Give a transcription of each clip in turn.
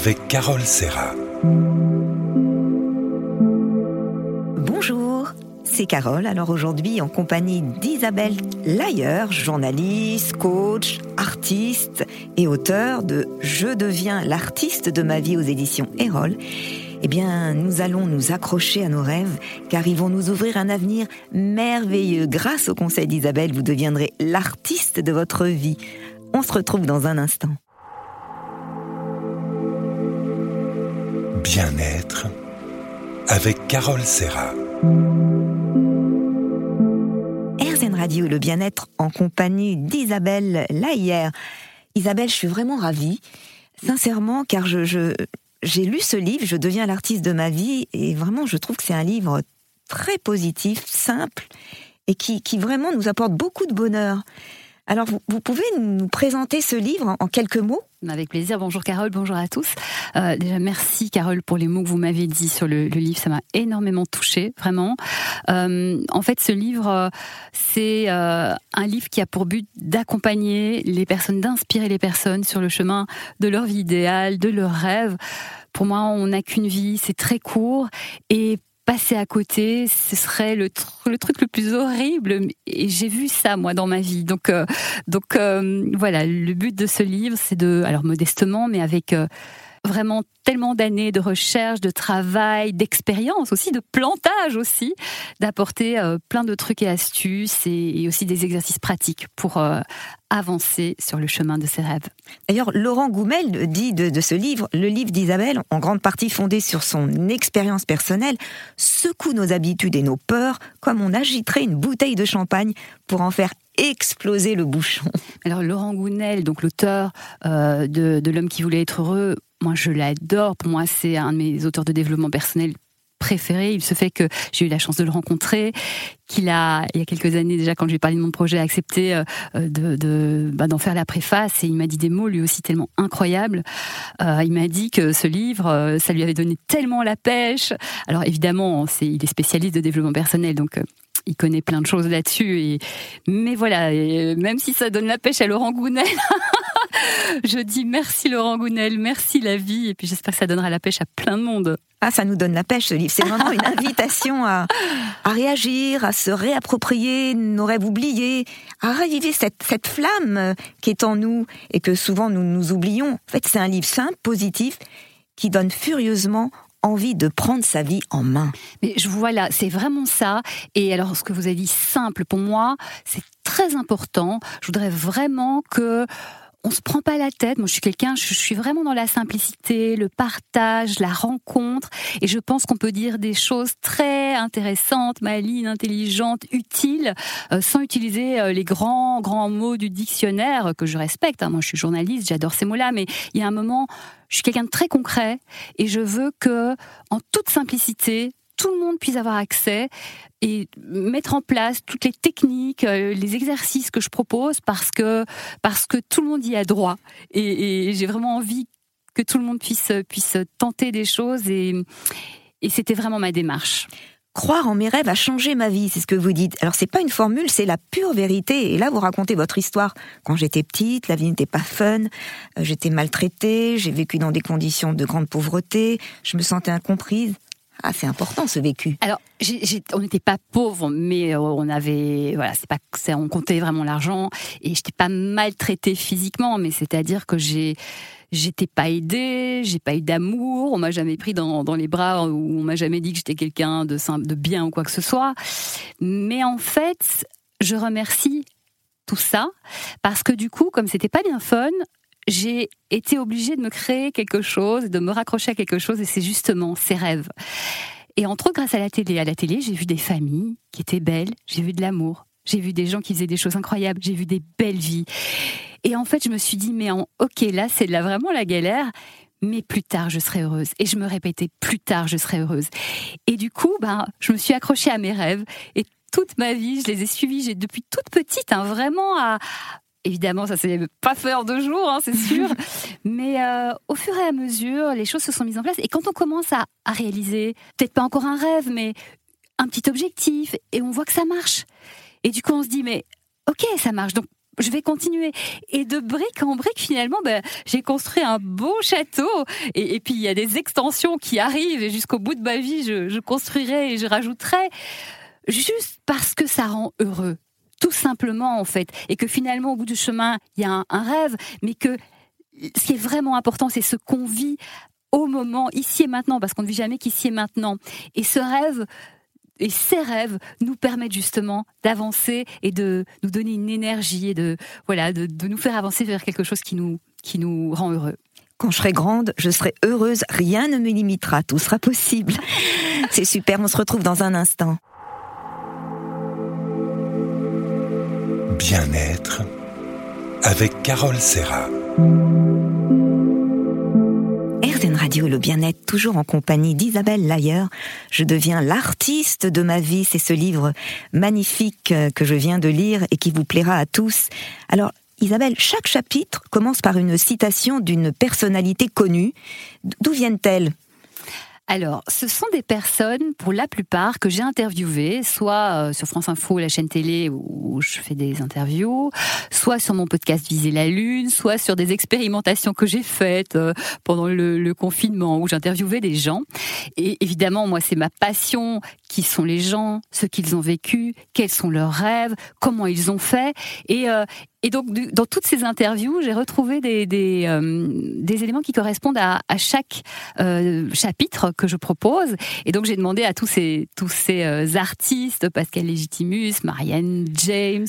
avec Carole Serra. Bonjour, c'est Carole. Alors aujourd'hui, en compagnie d'Isabelle Layer, journaliste, coach, artiste et auteur de Je deviens l'artiste de ma vie aux éditions Erol. Eh bien, nous allons nous accrocher à nos rêves, car ils vont nous ouvrir un avenir merveilleux. Grâce au conseil d'Isabelle, vous deviendrez l'artiste de votre vie. On se retrouve dans un instant. Bien-être avec Carole Serra. RZN Radio, le bien-être en compagnie d'Isabelle Laïère. Isabelle, je suis vraiment ravie, sincèrement, car je, j'ai lu ce livre, Je deviens l'artiste de ma vie, et vraiment, je trouve que c'est un livre très positif, simple, et qui, qui vraiment nous apporte beaucoup de bonheur. Alors, vous, pouvez nous présenter ce livre en, quelques mots Avec plaisir. Bonjour Carole, bonjour à tous. Euh, déjà, merci Carole pour les mots que vous m'avez dit sur le, livre. Ça m'a énormément touchée, vraiment. Euh, en fait, ce livre, euh, c'est un livre qui a pour but d'accompagner les personnes, d'inspirer les personnes sur le chemin de leur vie idéale, de leurs rêves. Pour moi, on n'a qu'une vie, c'est très court. Et passer à côté, ce serait le, truc le plus horrible. Et j'ai vu ça moi dans ma vie. Donc, euh, donc euh, voilà, le but de ce livre, c'est de, alors modestement, mais avec euh, vraiment tellement d'années de recherche, de travail, d'expérience aussi, de plantage aussi, d'apporter euh, plein de trucs et astuces et, aussi des exercices pratiques pour euh, avancer sur le chemin de ses rêves. D'ailleurs, Laurent Goumel dit de, de ce livre, le livre d'Isabelle, en grande partie fondé sur son expérience personnelle, secoue nos habitudes et nos peurs comme on agiterait une bouteille de champagne pour en faire exploser le bouchon. Alors Laurent Gounel, donc l'auteur euh, de, de L'homme qui voulait être heureux, moi je l'adore. Pour moi, c'est un de mes auteurs de développement personnel préféré. Il se fait que j'ai eu la chance de le rencontrer, qu'il a, il y a quelques années déjà, quand je lui ai parlé de mon projet, accepté euh, de, bah, d'en faire la préface et il m'a dit des mots lui aussi tellement incroyables. Euh, il m'a dit que ce livre, euh, ça lui avait donné tellement la pêche. Alors évidemment, c'est, il est spécialiste de développement personnel, donc il connaît plein de choses là-dessus. Mais voilà, même si ça donne la pêche à Laurent Gounel, je dis merci Laurent Gounel, merci la vie, et puis j'espère que ça donnera la pêche à plein de monde. Ah, ça nous donne la pêche ce livre. C'est vraiment une invitation à, à, réagir, à se réapproprier nos rêves oubliés, à raviver cette, cette flamme qui est en nous et que souvent nous nous oublions. En fait, c'est un livre simple, positif, qui donne furieusement envie de prendre sa vie en main. Mais je vois là, c'est vraiment ça. Et alors, ce que vous avez dit simple, pour moi, c'est très important. Je voudrais vraiment que on se prend pas la tête. Moi, je suis quelqu'un, je suis vraiment dans la simplicité, le partage, la rencontre. Et je pense qu'on peut dire des choses très intéressantes, malines, intelligentes, utiles, euh, sans utiliser euh, les grands, grands mots du dictionnaire que je respecte. Hein. Moi, je suis journaliste, j'adore ces mots-là, mais il y a un moment, je suis quelqu'un de très concret et je veux que, en toute simplicité, tout le monde puisse avoir accès et mettre en place toutes les techniques, euh, les exercices que je propose parce que parce que tout le monde y a droit et, j'ai vraiment envie que tout le monde puisse puisse tenter des choses et et c'était vraiment ma démarche. Croire en mes rêves a changé ma vie, c'est ce que vous dites. Alors c'est pas une formule, c'est la pure vérité. Et là, vous racontez votre histoire. Quand j'étais petite, la vie n'était pas fun. Euh, j'étais maltraitée, j'ai vécu dans des conditions de grande pauvreté. Je me sentais incomprise. Ah, c'est important ce vécu. Alors, on n'était pas pauvre, mais euh, on avait, voilà, c'est pas, on comptait vraiment l'argent et j'étais pas maltraitée physiquement, mais c'est-à-dire que j'ai, j'étais pas aidée, j'ai pas eu d'amour, on m'a jamais pris dans, dans les bras ou on m'a jamais dit que j'étais quelqu'un de de bien ou quoi que ce soit. Mais en fait, je remercie tout ça parce que du coup, comme c'était pas bien fun, j'ai été obligée de me créer quelque chose, de me raccrocher à quelque chose, et c'est justement ces rêves. Et entre autres, grâce à la télé, à la télé, j'ai vu des familles qui étaient belles, j'ai vu de l'amour, j'ai vu des gens qui faisaient des choses incroyables, j'ai vu des belles vies. Et en fait, je me suis dit, mais en, ok, là, c'est vraiment la galère, mais plus tard, je serai heureuse. Et je me répétais, plus tard, je serai heureuse. Et du coup, ben, je me suis accrochée à mes rêves. Et toute ma vie, je les ai suivis. J'ai depuis toute petite, hein, vraiment à, Évidemment, ça s'est pas fait en deux jours, hein, c'est sûr. Mais euh, au fur et à mesure, les choses se sont mises en place. Et quand on commence à, réaliser, peut-être pas encore un rêve, mais un petit objectif, et on voit que ça marche. Et du coup, on se dit, mais ok, ça marche. Donc je vais continuer. Et de brique en brique, finalement, ben, j'ai construit un beau château. Et, puis, il y a des extensions qui arrivent. Et jusqu'au bout de ma vie, je, je construirai et je rajouterai. Juste parce que ça rend heureux. Tout simplement, en fait. Et que finalement, au bout du chemin, il y a un, rêve. Mais que ce qui est vraiment important, c'est ce qu'on vit au moment, ici et maintenant, parce qu'on ne vit jamais qu'ici et maintenant. Et ce rêve, et ces rêves nous permettent justement d'avancer et de nous donner une énergie et de voilà de, nous faire avancer vers quelque chose qui nous qui nous rend heureux. Quand je serai grande, je serai heureuse, rien ne me limitera, tout sera possible. C'est super, on se retrouve dans un instant. Bien-être avec Carole Serra. Radio Le Bien-être, toujours en compagnie d'Isabelle Layer. Je deviens l'artiste de ma vie. C'est ce livre magnifique euh, que je viens de lire et qui vous plaira à tous. Alors, Isabelle, chaque chapitre commence par une citation d'une personnalité connue. D'où viennent-elles? Alors, ce sont des personnes, pour la plupart, que j'ai interviewées, soit euh, sur France Info, la chaîne télé où je fais des interviews, soit sur mon podcast Viser la Lune, soit sur des expérimentations que j'ai faites euh, pendant le, confinement où j'interviewais des gens. Et évidemment, moi, c'est ma passion. Qui sont les gens, ce qu'ils ont vécu, quels sont leurs rêves, comment ils ont fait. Et, euh, et donc, dans toutes ces interviews, j'ai retrouvé des, des, euh, des, éléments qui correspondent à, à chaque euh, chapitre que je propose. Et donc, j'ai demandé à tous ces, tous ces euh, artistes, Pascal Légitimus, Marianne James,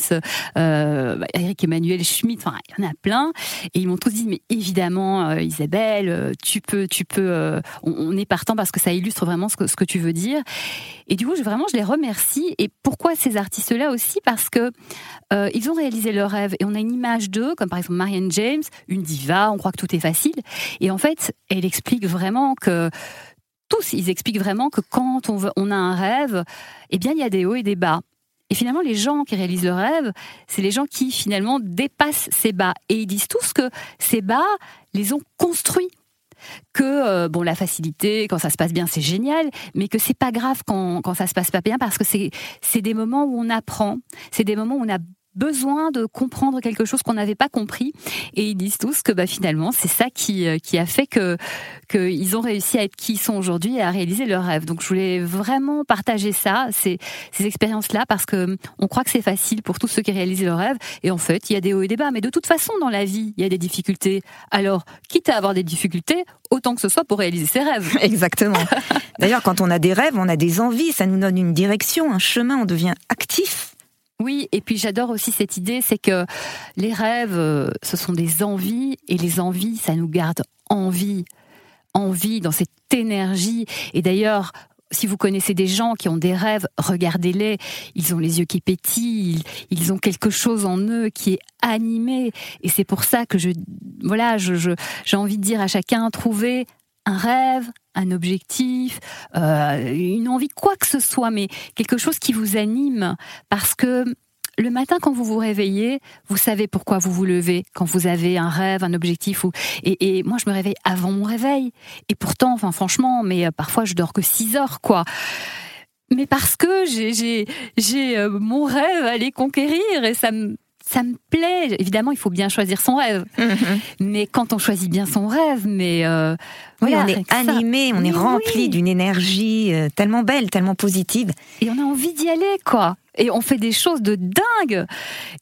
euh, Eric Emmanuel Schmitt, enfin, il y en a plein. Et ils m'ont tous dit, mais évidemment, euh, Isabelle, tu peux, tu peux, on, on, est partant parce que ça illustre vraiment ce que, ce que tu veux dire. Et du coup, je, vraiment, je les remercie. Et pourquoi ces artistes-là aussi? Parce que ils ont réalisé leur rêve et on a une image d'eux, comme par exemple Marianne James, une diva, on croit que tout est facile. Et en fait, elle explique vraiment que tous, ils expliquent vraiment que quand on, a un rêve, eh bien, il y a des hauts et des bas. Et finalement, les gens qui réalisent le rêve, c'est les gens qui finalement dépassent ces bas. Et ils disent tous que ces bas les ont construits. Que euh, bon, la facilité, quand ça se passe bien, c'est génial, mais que c'est pas grave quand, quand ça se passe pas bien parce que c'est c'est des moments où on apprend, c'est des moments où on a besoin de comprendre quelque chose qu'on n'avait pas compris et ils disent tous que bah finalement c'est ça qui euh, qui a fait que qu'ils ont réussi à être qui ils sont aujourd'hui et à réaliser leurs rêves. Donc je voulais vraiment partager ça, ces, ces expériences là parce que on croit que c'est facile pour tous ceux qui réalisent leurs rêves et en fait il y a des hauts et des bas mais de toute façon dans la vie il y a des difficultés. Alors quitte à avoir des difficultés autant que ce soit pour réaliser ses rêves. Exactement. D'ailleurs quand on a des rêves on a des envies ça nous donne une direction un chemin on devient actif oui, et puis j'adore aussi cette idée, c'est que les rêves, euh, ce sont des envies, et les envies, ça nous garde en vie, en vie, dans cette énergie. Et d'ailleurs, si vous connaissez des gens qui ont des rêves, regardez-les. Ils ont les yeux qui pétillent, ils, ont quelque chose en eux qui est animé. Et c'est pour ça que je, voilà, j'ai envie de dire à chacun, trouvez un rêve, un objectif, euh, une envie, quoi que ce soit, mais quelque chose qui vous anime. Parce que le matin, quand vous vous réveillez, vous savez pourquoi vous vous levez, quand vous avez un rêve, un objectif. Ou... Et, moi, je me réveille avant mon réveil. Et pourtant, enfin, franchement, mais euh, parfois, je dors que 6 heures, quoi mais parce que j'ai j'ai euh, mon rêve à les conquérir et ça me ça me plaît. Évidemment, il faut bien choisir son rêve. Mhm. Mais quand on choisit bien son rêve, mais euh, oui, on est animé, on est rempli d'une énergie euh, tellement belle, tellement positive. Et on a envie d'y aller, quoi. Et on fait des choses de dingue.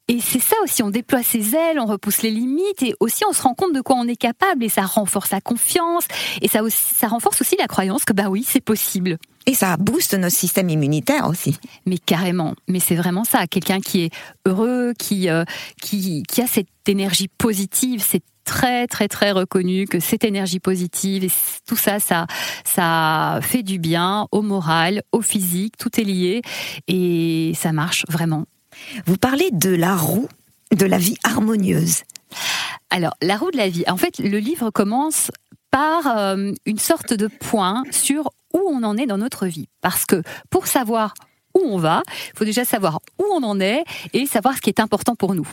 Et c'est ça aussi, on déploie ses ailes, on repousse les limites, et aussi on se rend compte de quoi on est capable, et ça renforce la confiance, et ça, aussi, ça renforce aussi la croyance que bah oui, c'est possible. Et ça booste notre système immunitaire aussi. Mais carrément. Mais c'est vraiment ça. Quelqu'un qui est heureux, qui, euh, qui, qui a cette énergie positive, c'est très très très reconnu que cette énergie positive et tout ça, ça, ça fait du bien au moral, au physique, tout est lié et ça marche vraiment. Vous parlez de la roue de la vie harmonieuse. Alors, la roue de la vie. En fait, le livre commence par euh, une sorte de point sur où on en est dans notre vie. Parce que pour savoir on va, il faut déjà savoir où on en est et savoir ce qui est important pour nous.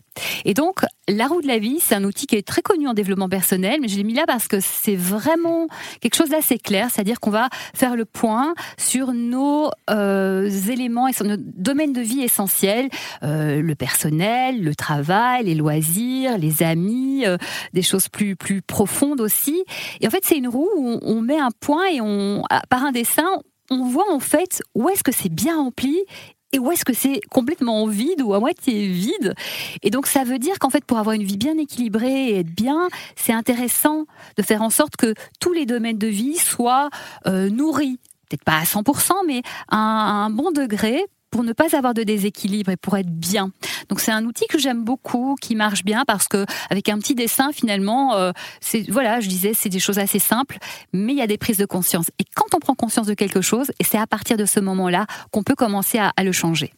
Et donc, la roue de la vie, c'est un outil qui est très connu en développement personnel, mais je l'ai mis là parce que c'est vraiment quelque chose d'assez clair, c'est-à-dire qu'on va faire le point sur nos euh, éléments et sur nos domaines de vie essentiels, euh, le personnel, le travail, les loisirs, les amis, euh, des choses plus plus profondes aussi. Et en fait, c'est une roue où on met un point et on, par un dessin, on voit en fait où est-ce que c'est bien rempli et où est-ce que c'est complètement vide ou à moitié vide. Et donc ça veut dire qu'en fait pour avoir une vie bien équilibrée et être bien, c'est intéressant de faire en sorte que tous les domaines de vie soient euh, nourris. Peut-être pas à 100%, mais à un bon degré pour ne pas avoir de déséquilibre et pour être bien. Donc c'est un outil que j'aime beaucoup, qui marche bien parce que avec un petit dessin finalement, euh, c'est voilà, je disais, c'est des choses assez simples, mais il y a des prises de conscience. Et quand on prend conscience de quelque chose, et c'est à partir de ce moment-là qu'on peut commencer à, à le changer.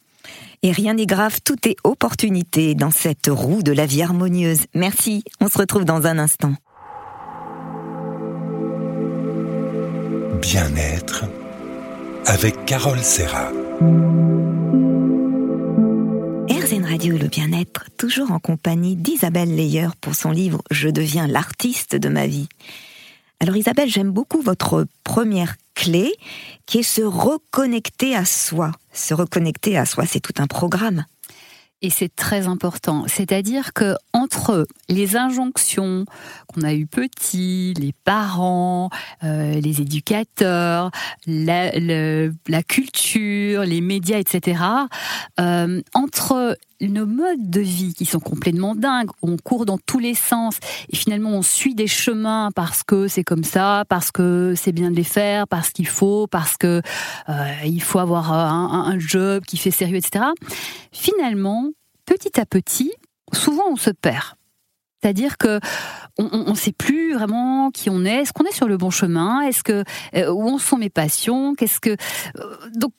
Et rien n'est grave, tout est opportunité dans cette roue de la vie harmonieuse. Merci, on se retrouve dans un instant. Bien-être avec Carole Serra. RZN Radio le bien-être, toujours en compagnie d'Isabelle Leyer pour son livre Je deviens l'artiste de ma vie. Alors Isabelle, j'aime beaucoup votre première clé qui est se reconnecter à soi. Se reconnecter à soi, c'est tout un programme. Et c'est très important. C'est-à-dire que entre les injonctions qu'on a eues petits, les parents, euh, les éducateurs, la, culture, les médias, etc., euh, entre nos modes de vie qui sont complètement dingues, on court dans tous les sens et finalement on suit des chemins parce que c'est comme ça, parce que c'est bien de les faire, parce qu'il faut, parce que euh, il faut avoir un, un, job qui fait sérieux, etc. Finalement, petit à petit, souvent on se perd. C'est-à-dire que on ne sait plus vraiment qui on est. Est-ce qu'on est sur le bon chemin? Est-ce que euh, où sont mes passions? Qu'est-ce que euh, donc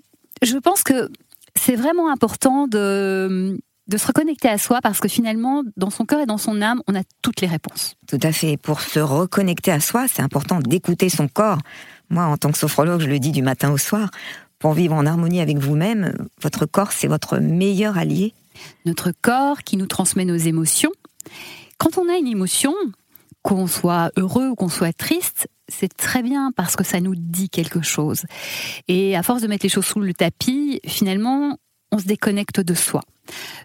je pense que c'est vraiment important de de se reconnecter à soi parce que finalement, dans son cœur et dans son âme, on a toutes les réponses. Tout à fait. Pour se reconnecter à soi, c'est important d'écouter son corps. Moi, en tant que sophrologue, je le dis du matin au soir. Pour vivre en harmonie avec vous-même, votre corps, c'est votre meilleur allié. Notre corps qui nous transmet nos émotions. Quand on a une émotion, qu'on soit heureux ou qu'on soit triste, c'est très bien parce que ça nous dit quelque chose. Et à force de mettre les choses sous le tapis, finalement, on se déconnecte de soi.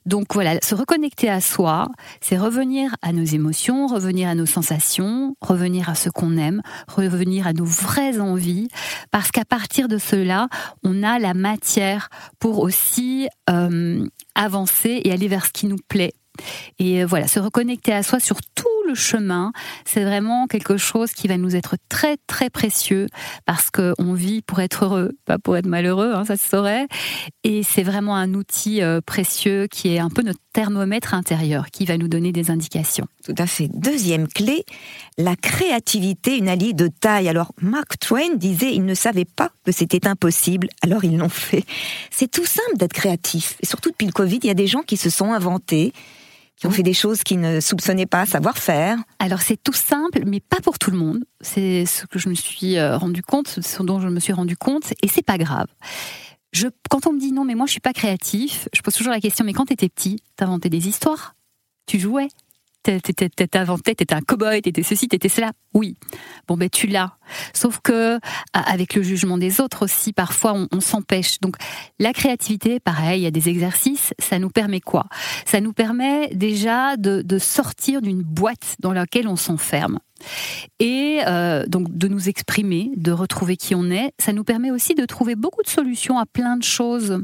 Donc voilà, se reconnecter à soi, c'est revenir à nos émotions, revenir à nos sensations, revenir à ce qu'on aime, revenir à nos vraies envies, parce qu'à partir de cela, on a la matière pour aussi euh, avancer et aller vers ce qui nous plaît. Et voilà, se reconnecter à soi sur tout le chemin, c'est vraiment quelque chose qui va nous être très très précieux parce qu'on vit pour être heureux, pas pour être malheureux, hein, ça se saurait. Et c'est vraiment un outil euh, précieux qui est un peu notre thermomètre intérieur qui va nous donner des indications. Tout à fait. Deuxième clé, la créativité, une alliée de taille. Alors Mark Twain disait, il ne savait pas que c'était impossible, alors ils l'ont fait. C'est tout simple d'être créatif. Et surtout depuis le Covid, il y a des gens qui se sont inventés qui ont fait des choses qu'ils ne soupçonnaient pas savoir faire. Alors c'est tout simple, mais pas pour tout le monde. C'est ce que je me suis euh, rendu compte, ce dont je me suis rendu compte, et c'est pas grave. Je, quand on me dit non, mais moi je suis pas créatif, je pose toujours la question, mais quand tu étais petit, t'inventais des histoires, tu jouais, t'inventais, t'étais un cow-boy, t'étais ceci, t'étais cela? Oui. Bon, ben, tu l'as. Sauf que, avec le jugement des autres aussi, parfois, on, s'empêche. Donc, la créativité, pareil, il y a des exercices, ça nous permet quoi? Ça nous permet déjà de, sortir d'une boîte dans laquelle on s'enferme. Et euh, donc de nous exprimer, de retrouver qui on est, ça nous permet aussi de trouver beaucoup de solutions à plein de choses.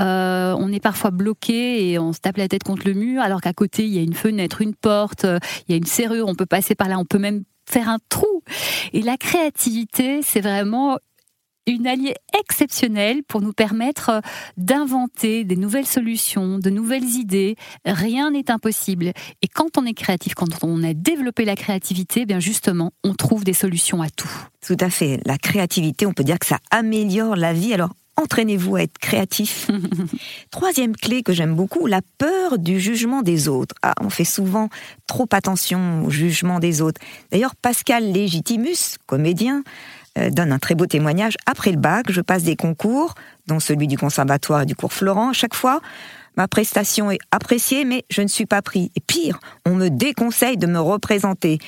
Euh, on est parfois bloqué et on se tape la tête contre le mur, alors qu'à côté il y a une fenêtre, une porte, il y a une serrure, on peut passer par là, on peut même faire un trou. Et la créativité, c'est vraiment une alliée exceptionnelle pour nous permettre euh, d'inventer des nouvelles solutions, de nouvelles idées. Rien n'est impossible. Et quand on est créatif, quand on a développé la créativité, bien justement, on trouve des solutions à tout. Tout à fait. La créativité, on peut dire que ça améliore la vie. Alors, entraînez-vous à être créatif. Troisième clé que j'aime beaucoup, la peur du jugement des autres. Ah, on fait souvent trop attention au jugement des autres. D'ailleurs, Pascal Légitimus, comédien, euh, donne un très beau témoignage. Après le bac, je passe des concours, dont celui du conservatoire et du cours Florent. chaque fois, ma prestation est appréciée, mais je ne suis pas pris. Et pire, on me déconseille de me représenter.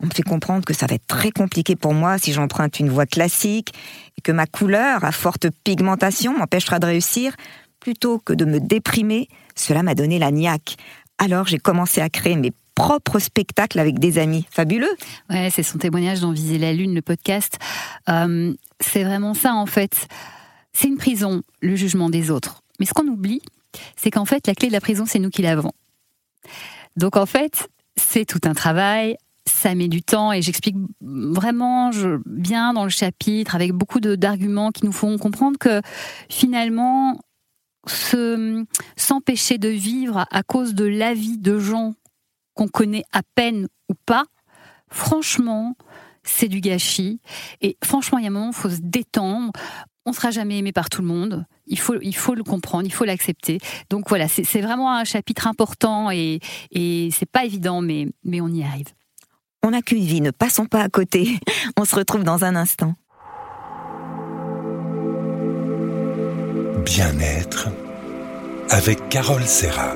On me fait comprendre que ça va être très compliqué pour moi si j'emprunte une voie classique et que ma couleur à forte pigmentation m'empêchera de réussir. Plutôt que de me déprimer, cela m'a donné la niaque. Alors j'ai commencé à créer mes propres spectacles avec des amis. Fabuleux. Ouais, c'est son témoignage dans Viser la Lune, le podcast. Euh, c'est vraiment ça en fait. C'est une prison, le jugement des autres. Mais ce qu'on oublie, c'est qu'en fait, la clé de la prison, c'est nous qui l'avons. Donc en fait, c'est tout un travail, ça met du temps et j'explique vraiment bien dans le chapitre avec beaucoup d'arguments qui nous font comprendre que finalement, s'empêcher de vivre à cause de l'avis de gens qu'on connaît à peine ou pas, franchement, c'est du gâchis. Et franchement, il y a un moment, il faut se détendre. On sera jamais aimé par tout le monde. Il faut, il faut le comprendre, il faut l'accepter. Donc voilà, c'est vraiment un chapitre important et, et c'est pas évident, mais, mais on y arrive. On n'a qu'une vie, ne passons pas à côté. On se retrouve dans un instant. Bien-être avec Carole Serra.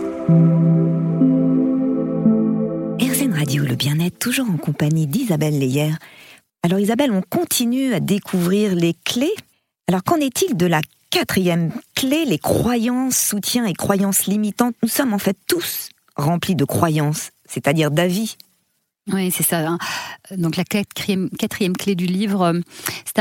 RZN Radio, le bien-être, toujours en compagnie d'Isabelle Leyer. Alors Isabelle, on continue à découvrir les clés. Alors qu'en est-il de la quatrième clé, les croyances, soutiens et croyances limitantes? Nous sommes en fait tous remplis de croyances, c'est-à-dire d'avis. Oui, c'est ça. Hein. Donc la quatrième, clé du livre, euh, c'était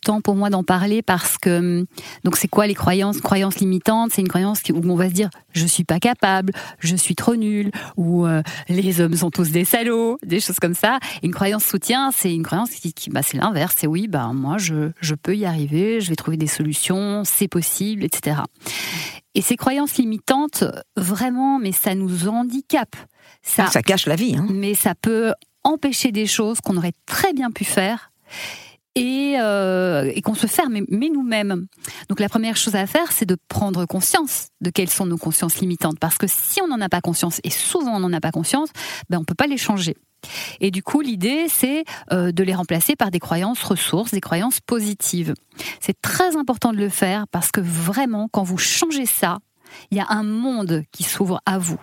important pour moi d'en parler parce que euh, donc c'est quoi les croyances? Croyances limitantes, c'est une croyance où on va se dire je suis pas capable, je suis trop nul, ou euh, les hommes sont tous des salauds, des choses comme ça. une croyance soutien, c'est une croyance qui, bah, c'est l'inverse, c'est oui, bah moi je, je peux y arriver, je vais trouver des solutions, c'est possible, etc. Et ces croyances limitantes, vraiment, mais ça nous handicape. Ça, ça cache la vie. Hein. Mais ça peut empêcher des choses qu'on aurait très bien pu faire et, euh, et qu'on se ferme, mais, nous-mêmes. Donc la première chose à faire, c'est de prendre conscience de quelles sont nos consciences limitantes. Parce que si on n'en a pas conscience, et souvent on n'en a pas conscience, ben on peut pas les changer. Et du coup, l'idée, c'est euh, de les remplacer par des croyances ressources, des croyances positives. C'est très important de le faire parce que vraiment, quand vous changez ça, il y a un monde qui s'ouvre à vous.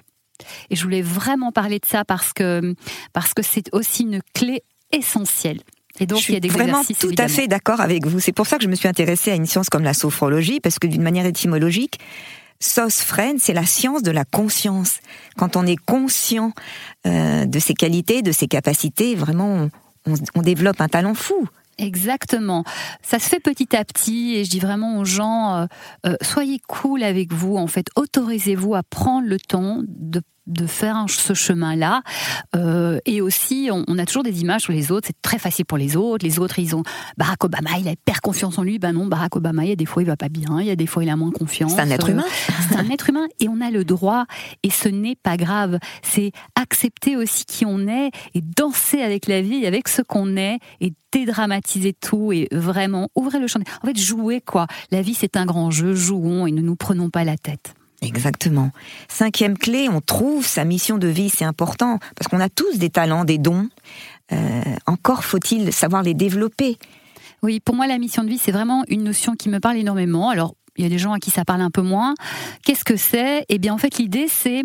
Et je voulais vraiment parler de ça parce que parce que c'est aussi une clé essentielle. Et donc, je suis il y a des vraiment tout à fait d'accord avec vous. C'est pour ça que je me suis intéressée à une science comme la sophrologie, parce que d'une manière étymologique, Sosfren, c'est la science de la conscience. Quand on est conscient euh, de ses qualités, de ses capacités, vraiment, on, on développe un talent fou. Exactement. Ça se fait petit à petit et je dis vraiment aux gens, euh, euh, soyez cool avec vous, en fait, autorisez-vous à prendre le temps de de faire ce chemin-là. Euh, et aussi, on, a toujours des images sur les autres. C'est très facile pour les autres. Les autres, ils ont Barack Obama, il a hyper confiance en lui. Ben non, Barack Obama, il y a des fois, il va pas bien. Il y a des fois, il a moins confiance. C'est un être humain. c'est un être humain. Et on a le droit. Et ce n'est pas grave. C'est accepter aussi qui on est et danser avec la vie, avec ce qu'on est et dédramatiser tout et vraiment ouvrir le champ. En fait, jouer quoi. La vie, c'est un grand jeu. Jouons et ne nous prenons pas la tête. Exactement. Cinquième clé, on trouve sa mission de vie, c'est important, parce qu'on a tous des talents, des dons. Euh, encore faut-il savoir les développer. Oui, pour moi, la mission de vie, c'est vraiment une notion qui me parle énormément. Alors, il y a des gens à qui ça parle un peu moins. Qu'est-ce que c'est? Eh bien, en fait, l'idée, c'est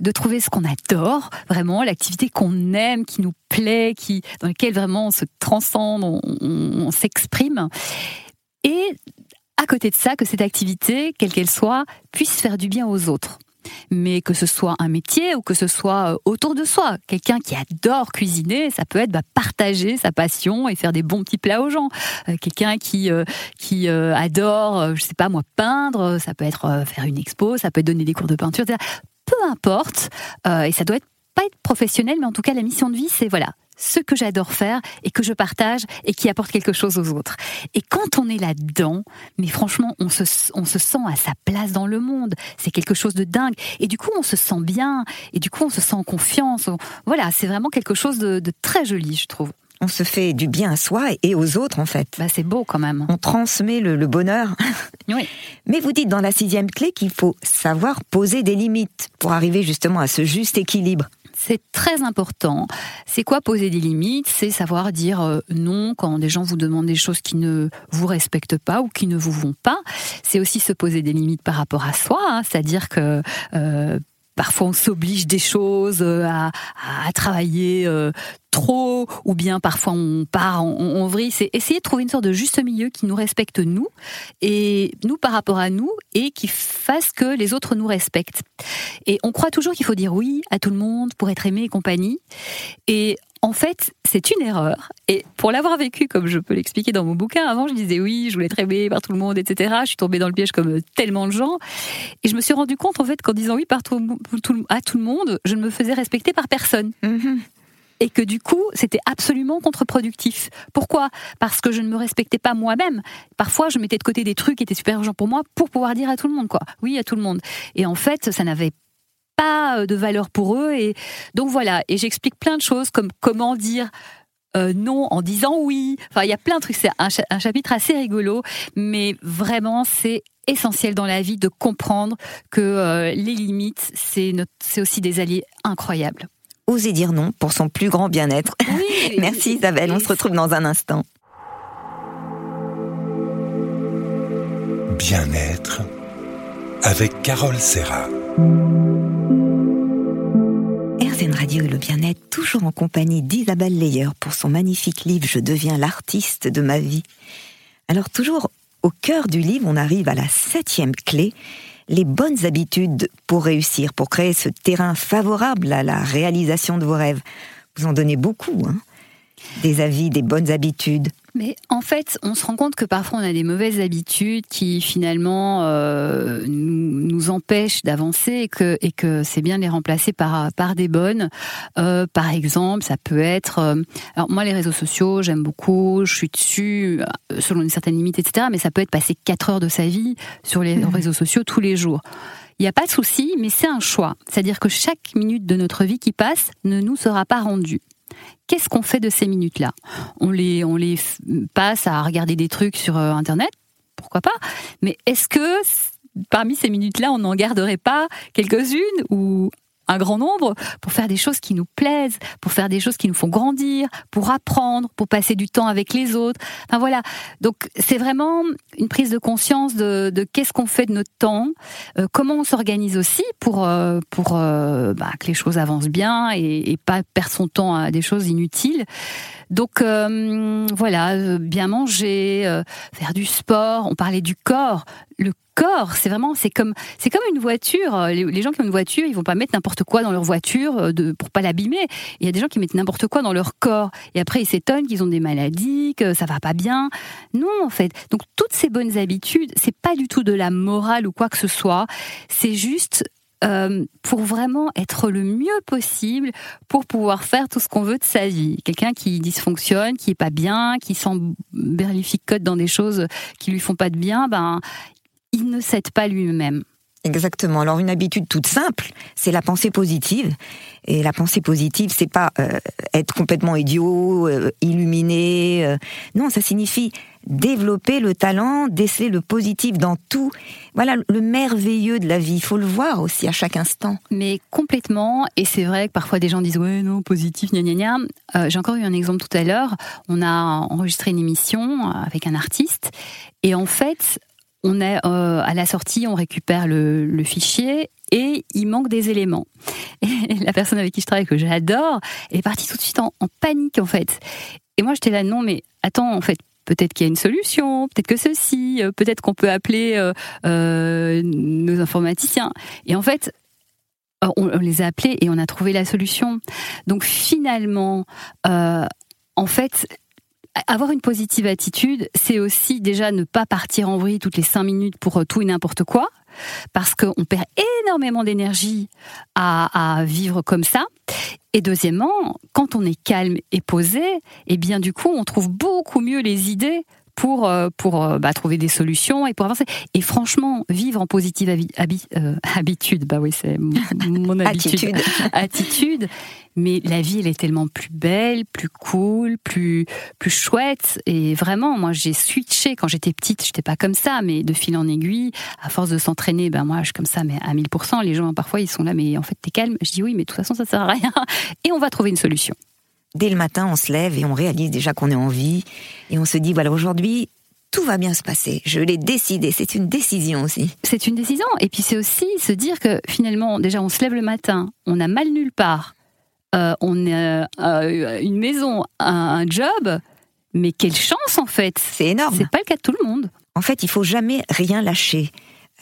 de trouver ce qu'on adore, vraiment, l'activité qu'on aime, qui nous plaît, qui, dans laquelle vraiment on se transcende, on, on s'exprime. Et à côté de ça, que cette activité, quelle qu'elle soit, puisse faire du bien aux autres. Mais que ce soit un métier ou que ce soit euh, autour de soi, quelqu'un qui adore cuisiner, ça peut être bah, partager sa passion et faire des bons petits plats aux gens. Euh, quelqu'un qui euh, qui adore, je sais pas moi, peindre, ça peut être faire une expo, ça peut être donner des cours de peinture, peu importe. et ça doit être pas être professionnel, mais en tout cas la mission de vie, c'est voilà ce que j'adore faire et que je partage et qui apporte quelque chose aux autres. Et quand on est là-dedans, mais franchement, on se, on se sent à sa place dans le monde. C'est quelque chose de dingue. Et du coup, on se sent bien. Et du coup, on se sent en confiance. Voilà, c'est vraiment quelque chose de, très joli, je trouve on se fait du bien à soi et aux autres en fait. Bah, c'est beau quand même. On transmet le, le bonheur. Oui. Mais vous dites dans la sixième clé qu'il faut savoir poser des limites pour arriver justement à ce juste équilibre. C'est très important. C'est quoi poser des limites? C'est savoir dire euh, non quand des gens vous demandent des choses qui ne vous respectent pas ou qui ne vous vont pas. C'est aussi se poser des limites par rapport à soi, hein. c'est-à-dire que euh, parfois on s'oblige des choses euh, à, travailler trop, ou bien parfois on part en, vrille. C'est essayer de trouver une sorte de juste milieu qui nous respecte nous, et nous par rapport à nous, et qui fasse que les autres nous respectent. Et on croit toujours qu'il faut dire oui à tout le monde pour être aimé et compagnie. Et en fait, c'est une erreur. Et pour l'avoir vécu, comme je peux l'expliquer dans mon bouquin, avant, je disais oui, je voulais être aimé par tout le monde, etc. Je suis tombée dans le piège comme tellement de gens. Et je me suis rendu compte, en fait, qu'en disant oui par tout, à tout le monde, je ne me faisais respecter par personne. Mm-hmm. Et que du coup, c'était absolument contre-productif. Pourquoi? Parce que je ne me respectais pas moi-même. Parfois, je mettais de côté des trucs qui étaient super urgents pour moi pour pouvoir dire à tout le monde, quoi. Oui, à tout le monde. Et en fait, ça n'avait pas euh, de valeur pour eux. Et donc voilà. Et j'explique plein de choses comme comment dire euh, non en disant oui. Enfin, il y a plein de trucs. C'est un, chapitre assez rigolo, mais vraiment, c'est essentiel dans la vie de comprendre que euh, les limites, c'est aussi des alliés incroyables. Oser dire non pour son plus grand bien-être. Merci Isabelle, on se retrouve dans un instant. Bien-être avec Carole Serra. Radio et le bien-être, toujours en compagnie d'Isabelle Leyer pour son magnifique livre Je deviens l'artiste de ma vie. Alors toujours au cœur du livre, on arrive à la septième clé, les bonnes habitudes pour réussir, pour créer ce terrain favorable à la réalisation de vos rêves. Vous en donnez beaucoup, hein des avis, des bonnes habitudes. Mais en fait, on se rend compte que parfois on a des mauvaises habitudes qui finalement euh, nous, empêchent d'avancer et que, et que c'est bien de les remplacer par, par des bonnes. Euh, par exemple, ça peut être... Euh, alors moi, les réseaux sociaux, j'aime beaucoup, je suis dessus selon une certaine limite, etc. Mais ça peut être passer 4 heures de sa vie sur les mmh. réseaux sociaux tous les jours. Il n'y a pas de souci, mais c'est un choix. C'est-à-dire que chaque minute de notre vie qui passe ne nous sera pas rendue qu'est-ce qu'on fait de ces minutes-là? On les, passe à regarder des trucs sur euh, Internet, pourquoi pas? Mais est-ce que parmi ces minutes-là, on n'en garderait pas quelques-unes ou un grand nombre pour faire des choses qui nous plaisent, pour faire des choses qui nous font grandir, pour apprendre, pour passer du temps avec les autres. Enfin voilà. Donc c'est vraiment une prise de conscience de, qu'est-ce qu'on fait de notre temps, euh, comment on s'organise aussi pour euh, pour euh, bah, que les choses avancent bien et, et, pas perdre son temps à des choses inutiles. Donc voilà, bien manger, faire du sport. On parlait du corps. Le corps. C'est vraiment, c'est comme, c'est comme une voiture. Les, gens qui ont une voiture, ils vont pas mettre n'importe quoi dans leur voiture euh, de, pour pas l'abîmer. Il y a des gens qui mettent n'importe quoi dans leur corps et après ils s'étonnent qu'ils ont des maladies, que ça va pas bien. Non, en fait. Donc toutes ces bonnes habitudes, c'est pas du tout de la morale ou quoi que ce soit. C'est juste euh, pour vraiment être le mieux possible pour pouvoir faire tout ce qu'on veut de sa vie. Quelqu'un qui dysfonctionne, qui est pas bien, qui s'emberlificote dans des choses qui lui font pas de bien, ben il ne cède pas lui-même. Exactement. Alors une habitude toute simple, c'est la pensée positive. Et la pensée positive, c'est pas euh, être complètement idiot, euh, illuminé. Euh. non, ça signifie développer le talent, déceler le positif dans tout. Voilà le merveilleux de la vie. Il faut le voir aussi à chaque instant. Mais complètement. Et c'est vrai que parfois des gens disent ouais non positif gna gna gna. J'ai encore eu un exemple tout à l'heure. On a enregistré une émission avec un artiste et en fait on est euh, à la sortie, on récupère le, fichier et il manque des éléments. Et la personne avec qui je travaille, que j'adore, est partie tout de suite en, panique en fait. Et moi j'étais là, non mais attends, en fait, peut-être qu'il y a une solution, peut-être que ceci, euh, peut-être qu'on peut appeler euh, nos informaticiens. Et en fait, on, les a appelés et on a trouvé la solution. Donc finalement, en fait, avoir une positive attitude, c'est aussi déjà ne pas partir en vrille toutes les cinq minutes pour euh, tout et n'importe quoi, parce qu'on perd énormément d'énergie à, vivre comme ça. Et deuxièmement, quand on est calme et posé, eh bien du coup, on trouve beaucoup mieux les idées pour euh, pour euh, bah, trouver des solutions et pour avancer. Et franchement, vivre en positive euh, habitude, bah oui, c'est mon habitude, attitude. Mais la vie, elle est tellement plus belle, plus cool, plus plus chouette. Et vraiment, moi, j'ai switché quand j'étais petite. J'étais pas comme ça, mais de fil en aiguille, à force de s'entraîner, ben moi, je suis comme ça, mais à 1000%. Les gens parfois, ils sont là, mais en fait, t'es calme. Je dis oui, mais de toute façon, ça sert à rien. Et on va trouver une solution dès le matin, on se lève et on réalise déjà qu'on est en vie. Et on se dit, voilà, aujourd'hui, tout va bien se passer. Je l'ai décidé. C'est une décision aussi. C'est une décision. Et puis c'est aussi se dire que finalement, déjà, on se lève le matin, on a mal nulle part, euh, on a euh, une maison, un, job. Mais quelle chance en fait C'est énorme. C'est pas le cas de tout le monde. En fait, il faut jamais rien lâcher.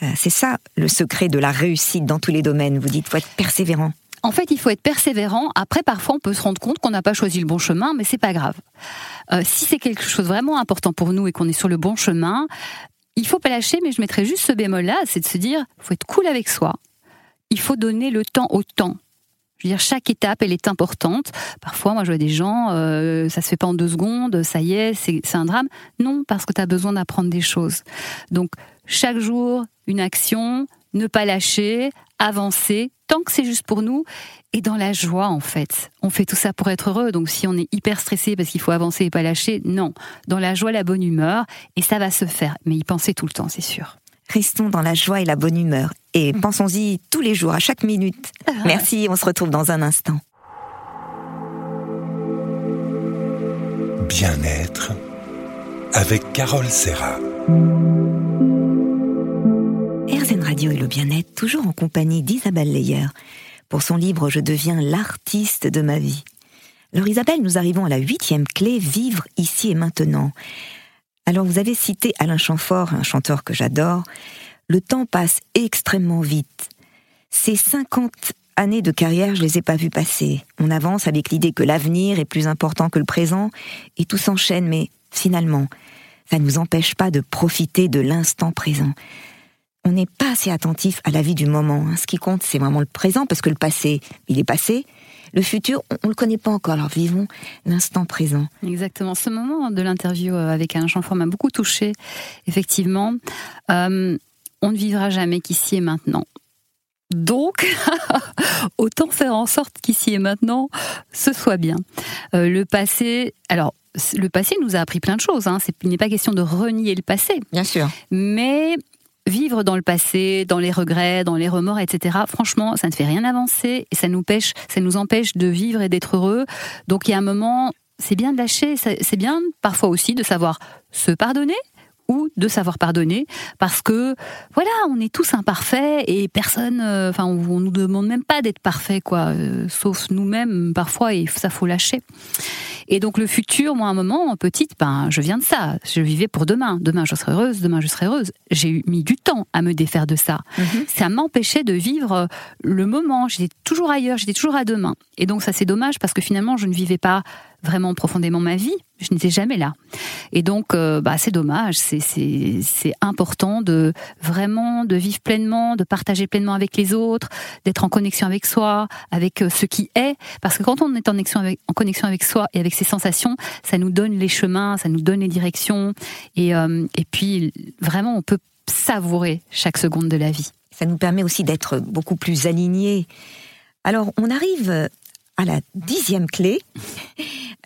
Euh, c'est ça le secret de la réussite dans tous les domaines. Vous dites, faut être persévérant. En fait, il faut être persévérant. Après, parfois, on peut se rendre compte qu'on n'a pas choisi le bon chemin, mais c'est pas grave. Euh, si c'est quelque chose vraiment important pour nous et qu'on est sur le bon chemin, il faut pas lâcher. Mais je mettrais juste ce bémol-là, c'est de se dire, faut être cool avec soi. Il faut donner le temps au temps. Je veux dire, chaque étape, elle est importante. Parfois, moi, je vois des gens, euh, ça se fait pas en deux secondes, ça y est, c'est un drame. Non, parce que tu as besoin d'apprendre des choses. Donc, chaque jour, une action, ne pas lâcher, avancer, tant que c'est juste pour nous, et dans la joie en fait. On fait tout ça pour être heureux, donc si on est hyper stressé parce qu'il faut avancer et pas lâcher, non. Dans la joie, la bonne humeur, et ça va se faire, mais y penser tout le temps, c'est sûr. Restons dans la joie et la bonne humeur, et mm. pensons-y tous les jours, à chaque minute. Ah. Merci, on se retrouve dans un instant. Bien-être avec Carole Serra. RZN Radio et le bien-être, toujours en compagnie d'Isabelle Leyer, pour son livre Je deviens l'artiste de ma vie. Alors Isabelle, nous arrivons à la huitième clé, vivre ici et maintenant. Alors vous avez cité Alain Chamfort, un chanteur que j'adore. Le temps passe extrêmement vite. Ces 50 années de carrière, je les ai pas vues passer. On avance avec l'idée que l'avenir est plus important que le présent, et tout s'enchaîne, mais finalement, ça ne nous empêche pas de profiter de l'instant présent on n'est pas assez attentif à la vie du moment. Hein. Ce qui compte, c'est vraiment le présent, parce que le passé, il est passé. Le futur, on ne le connaît pas encore. Alors vivons l'instant présent. Exactement. Ce moment de l'interview euh, avec Alain Chanfort m'a beaucoup touché. Effectivement, euh, on ne vivra jamais qu'ici et maintenant. Donc, autant faire en sorte qu'ici et maintenant, ce soit bien. Euh, le passé, alors, le passé nous a appris plein de choses. Hein. Il n'est pas question de renier le passé. Bien sûr. Mais vivre dans le passé, dans les regrets, dans les remords, etc. Franchement, ça ne fait rien avancer et ça nous pêche, ça nous empêche de vivre et d'être heureux. Donc il y a un moment, c'est bien de lâcher, c'est bien parfois aussi de savoir se pardonner, ou de savoir pardonner parce que voilà on est tous imparfaits et personne euh, enfin on, on, nous demande même pas d'être parfait quoi euh, sauf nous-mêmes parfois et ça faut lâcher et donc le futur, moi, à un moment, petite, ben, je viens de ça. Je vivais pour demain. Demain, je serai heureuse. Demain, je serai heureuse. J'ai mis du temps à me défaire de ça. Mhm. Ça m'empêchait de vivre euh, le moment. J'étais toujours ailleurs. J'étais toujours à demain. Et donc ça, c'est dommage parce que finalement, je ne vivais pas vraiment profondément ma vie. Je n'étais jamais là. Et donc, euh, bah, c'est dommage. C'est important de vraiment de vivre pleinement, de partager pleinement avec les autres, d'être en connexion avec soi, avec euh, ce qui est. Parce que quand on est en connexion avec, en connexion avec soi et avec ses sensations, ça nous donne les chemins, ça nous donne les directions. Et, euh, et puis, vraiment, on peut savourer chaque seconde de la vie. Ça nous permet aussi d'être beaucoup plus alignés. Alors, on arrive à la dixième clé.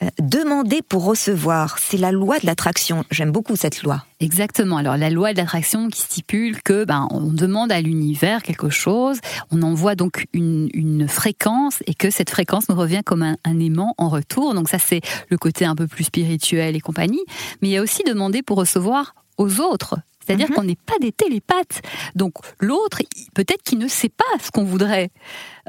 Euh, demander pour recevoir, c'est la loi de l'attraction. J'aime beaucoup cette loi. Exactement. Alors la loi de l'attraction qui stipule que ben on demande à l'univers quelque chose, on envoie donc une, fréquence et que cette fréquence nous revient comme un, aimant en retour. Donc ça c'est le côté un peu plus spirituel et compagnie. Mais il y a aussi demander pour recevoir aux autres. C'est-à-dire mhm. qu'on n'est pas des télépathes. Donc l'autre, peut-être qu'il ne sait pas ce qu'on voudrait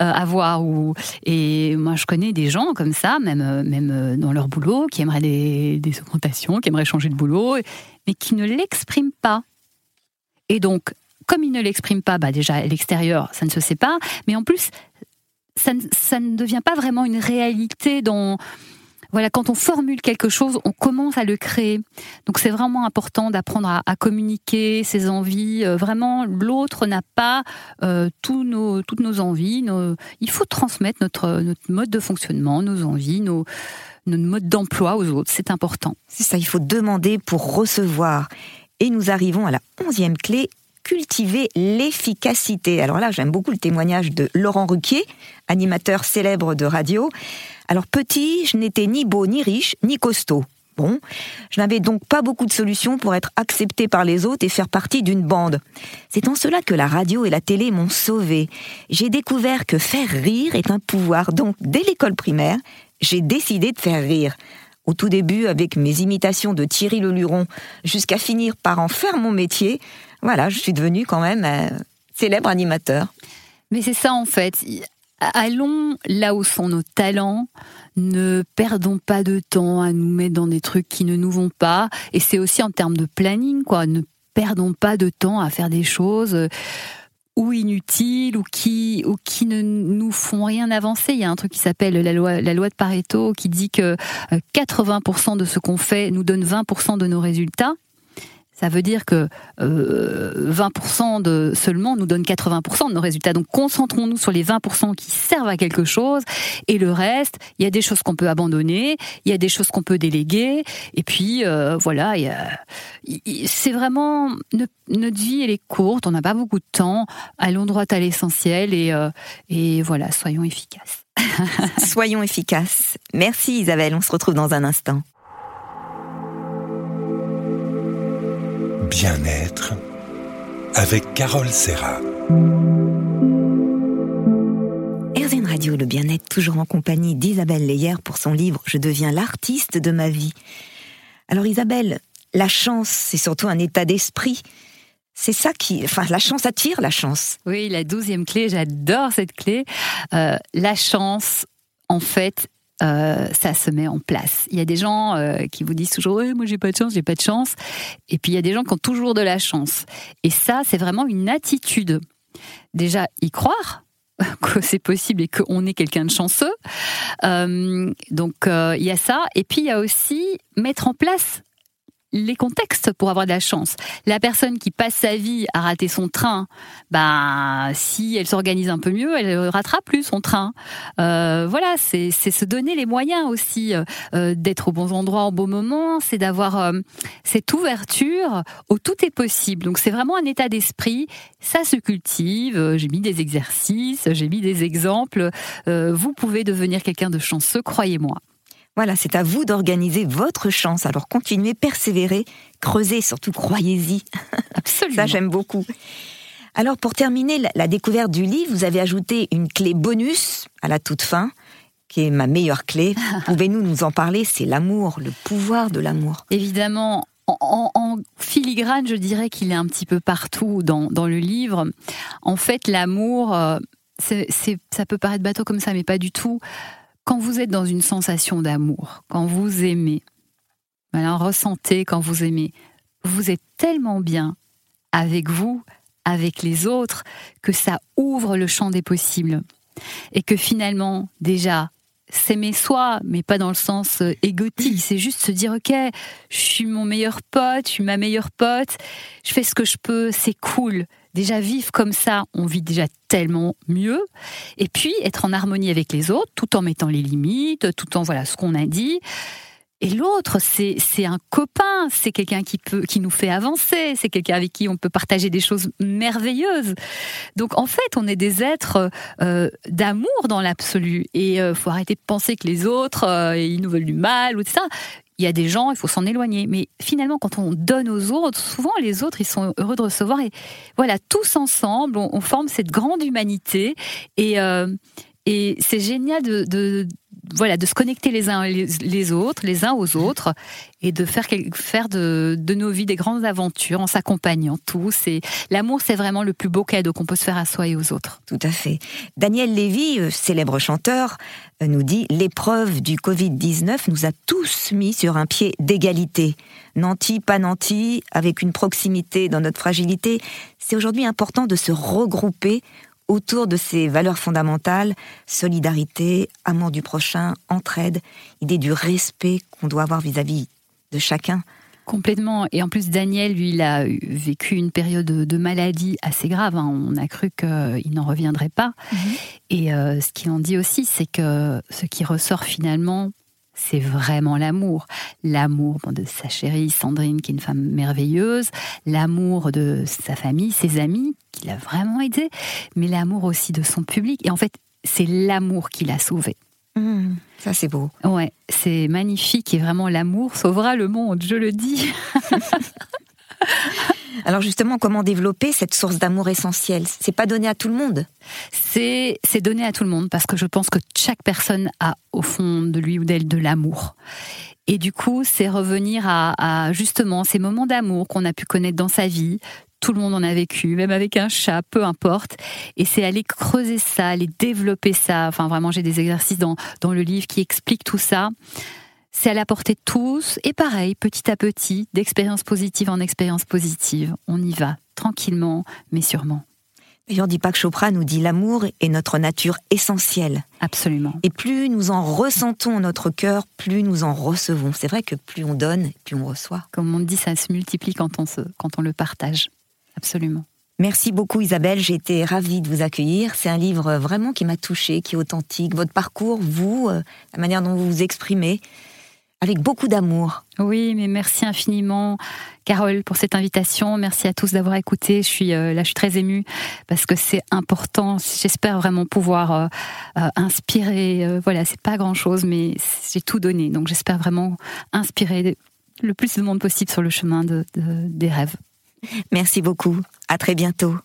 euh, avoir. Ou... Et moi, je connais des gens comme ça, même, euh, même euh, dans leur boulot, qui aimeraient des, des augmentations, qui aimeraient changer de boulot, mais qui ne l'expriment pas. Et donc, comme ils ne l'expriment pas, bah déjà à l'extérieur, ça ne se sait pas, mais en plus, ça ça ne devient pas vraiment une réalité dans voilà, quand on formule quelque chose, on commence à le créer. Donc c'est vraiment important d'apprendre à, communiquer ses envies. Euh, vraiment, l'autre n'a pas euh, tous nos, toutes nos envies. il faut transmettre notre, notre mode de fonctionnement, nos envies, nos, notre mode d'emploi aux autres. C'est important. C'est ça, il faut demander pour recevoir. Et nous arrivons à la onzième clé, cultiver l'efficacité. Alors là, j'aime beaucoup le témoignage de Laurent Ruquier, animateur célèbre de radio. Alors petit, je n'étais ni beau, ni riche, ni costaud. Bon, je n'avais donc pas beaucoup de solutions pour être accepté par les autres et faire partie d'une bande. C'est en cela que la radio et la télé m'ont sauvé. J'ai découvert que faire rire est un pouvoir. Donc, dès l'école primaire, j'ai décidé de faire rire. Au tout début, avec mes imitations de Thierry Leluron, jusqu'à finir par en faire mon métier, voilà, je suis devenu quand même un célèbre animateur. Mais c'est ça en fait. Allons là où sont nos talents, ne perdons pas de temps à nous mettre dans des trucs qui ne nous vont pas. Et c'est aussi en termes de planning, quoi. Ne perdons pas de temps à faire des choses euh, ou inutiles ou qui ou qui ne nous font rien avancer. Il y a un truc qui s'appelle la loi la loi de Pareto qui dit que 80% euh, de ce qu'on fait nous donne 20% de nos résultats. Ça veut dire que 20% euh, de seulement nous donne 80% de nos résultats. Donc concentrons-nous sur les 20% qui servent à quelque chose et le reste, il y a des choses qu'on peut abandonner, il y a des choses qu'on peut déléguer et puis euh, voilà, c'est vraiment notre vie elle est courte, on n'a pas beaucoup de temps, allons droit à l'essentiel et, euh, et voilà, soyons efficaces. soyons efficaces. Merci Isabelle, on se retrouve dans un instant. Bien-être avec Carole Serra. RZN Radio, le bien-être, toujours en compagnie d'Isabelle Leyer pour son livre Je deviens l'artiste de ma vie. Alors Isabelle, la chance, c'est surtout un état d'esprit. C'est ça qui, enfin, la chance attire la chance. Oui, la douzième clé, j'adore cette clé. Euh, la chance, en fait, euh, ça se met en place. Il y a des gens euh, qui vous disent toujours ouais, moi j'ai pas de chance, j'ai pas de chance. Et puis il y a des gens qui ont toujours de la chance. Et ça, c'est vraiment une attitude. Déjà, y croire que c'est possible et qu'on est quelqu'un de chanceux. Euh, donc il y a ça. Et puis il y a aussi mettre en place les contextes pour avoir de la chance. La personne qui passe sa vie à rater son train, bah si elle s'organise un peu mieux, elle ratera plus son train. Euh, voilà, c'est se donner les moyens aussi euh, d'être au bon endroit au bon moment, c'est d'avoir euh, cette ouverture où tout est possible. Donc c'est vraiment un état d'esprit, ça se cultive. J'ai mis des exercices, j'ai mis des exemples. vous pouvez devenir quelqu'un de chanceux, croyez-moi. Voilà, c'est à vous d'organiser votre chance. Alors continuez, persévérez, creusez, surtout croyez-y. Absolument. Ça, j'aime beaucoup. Alors pour terminer la découverte du livre, vous avez ajouté une clé bonus à la toute fin, qui est ma meilleure clé. Pouvez-nous nous en parler? C'est l'amour, le pouvoir de l'amour. Évidemment, en, filigrane, je dirais qu'il est un petit peu partout dans, dans le livre. En fait, l'amour, euh, c'est, ça peut paraître bateau comme ça, mais pas du tout quand vous êtes dans une sensation d'amour, quand vous aimez, alors ressentez quand vous aimez, vous êtes tellement bien avec vous, avec les autres, que ça ouvre le champ des possibles. Et que finalement, déjà, s'aimer soi, mais pas dans le sens euh, égotique, c'est juste se dire, ok, je suis mon meilleur pote, je suis ma meilleure pote, je fais ce que je peux, c'est cool. Déjà vivre comme ça, on vit déjà tellement mieux. Et puis être en harmonie avec les autres, tout en mettant les limites, tout en voilà ce qu'on a dit. Et l'autre, c'est un copain, c'est quelqu'un qui peut qui nous fait avancer, c'est quelqu'un avec qui on peut partager des choses merveilleuses. Donc en fait, on est des êtres euh, d'amour dans l'absolu. Et euh, faut arrêter de penser que les autres euh, ils nous veulent du mal ou tout ça il y a des gens, il faut s'en éloigner. Mais finalement, quand on donne aux autres, souvent les autres, ils sont heureux de recevoir. Et voilà, tous ensemble, on, forme cette grande humanité. Et, euh, c'est génial de, voilà, de se connecter les uns les, autres, les uns aux autres, et de faire, faire de, de nos vies des grandes aventures en s'accompagnant tous. Et l'amour, c'est vraiment le plus beau cadeau qu'on peut se faire à soi et aux autres. Tout à fait. Daniel Lévy, euh, célèbre chanteur, euh, nous dit l'épreuve du Covid-19 nous a tous mis sur un pied d'égalité. Nanti, pas nanti, avec une proximité dans notre fragilité. C'est aujourd'hui important de se regrouper autour de ces valeurs fondamentales, solidarité, amour du prochain, entraide, idée du respect qu'on doit avoir vis-à-vis de chacun. Complètement. Et en plus, Daniel, lui, il a vécu une période de maladie assez grave. Hein. On a cru qu'il n'en reviendrait pas. Mhm. Et euh, ce qu'il en dit aussi, c'est que ce qui ressort finalement, c'est vraiment l'amour. L'amour de sa chérie Sandrine, qui est une femme merveilleuse, l'amour de sa famille, ses amis, qui l'a vraiment aidé, mais l'amour aussi de son public. Et en fait, c'est l'amour qui l'a sauvé. Mmh, ça, c'est beau. Ouais, c'est magnifique et vraiment l'amour sauvera le monde, je le dis. Alors justement, comment développer cette source d'amour essentielle? C'est pas donné à tout le monde? C'est c'est donné à tout le monde parce que je pense que chaque personne a au fond de lui ou d'elle de l'amour. Et du coup, c'est revenir à, justement ces moments d'amour qu'on a pu connaître dans sa vie. Tout le monde en a vécu, même avec un chat, peu importe. Et c'est aller creuser ça, aller développer ça. Enfin, vraiment, j'ai des exercices dans, dans le livre qui expliquent tout ça c'est à la portée de tous. Et pareil, petit à petit, d'expérience positive en expérience positive, on y va tranquillement, mais sûrement. Et on dit pas que Chopra nous dit l'amour est notre nature essentielle. Absolument. Et plus nous en ressentons notre cœur, plus nous en recevons. C'est vrai que plus on donne, plus on reçoit. Comme on dit, ça se multiplie quand on, se, quand on le partage. Absolument. Merci beaucoup Isabelle, j'ai été ravie de vous accueillir. C'est un livre vraiment qui m'a touchée, qui est authentique. Votre parcours, vous, euh, la manière dont vous vous exprimez, avec beaucoup d'amour. Oui, mais merci infiniment, Carole, pour cette invitation. Merci à tous d'avoir écouté. Je suis euh, là, je suis très émue parce que c'est important. J'espère vraiment pouvoir euh, euh, inspirer. voilà, c'est pas grand chose, mais j'ai tout donné. Donc, j'espère vraiment inspirer le plus de monde possible sur le chemin de, des rêves. Merci beaucoup. À très bientôt.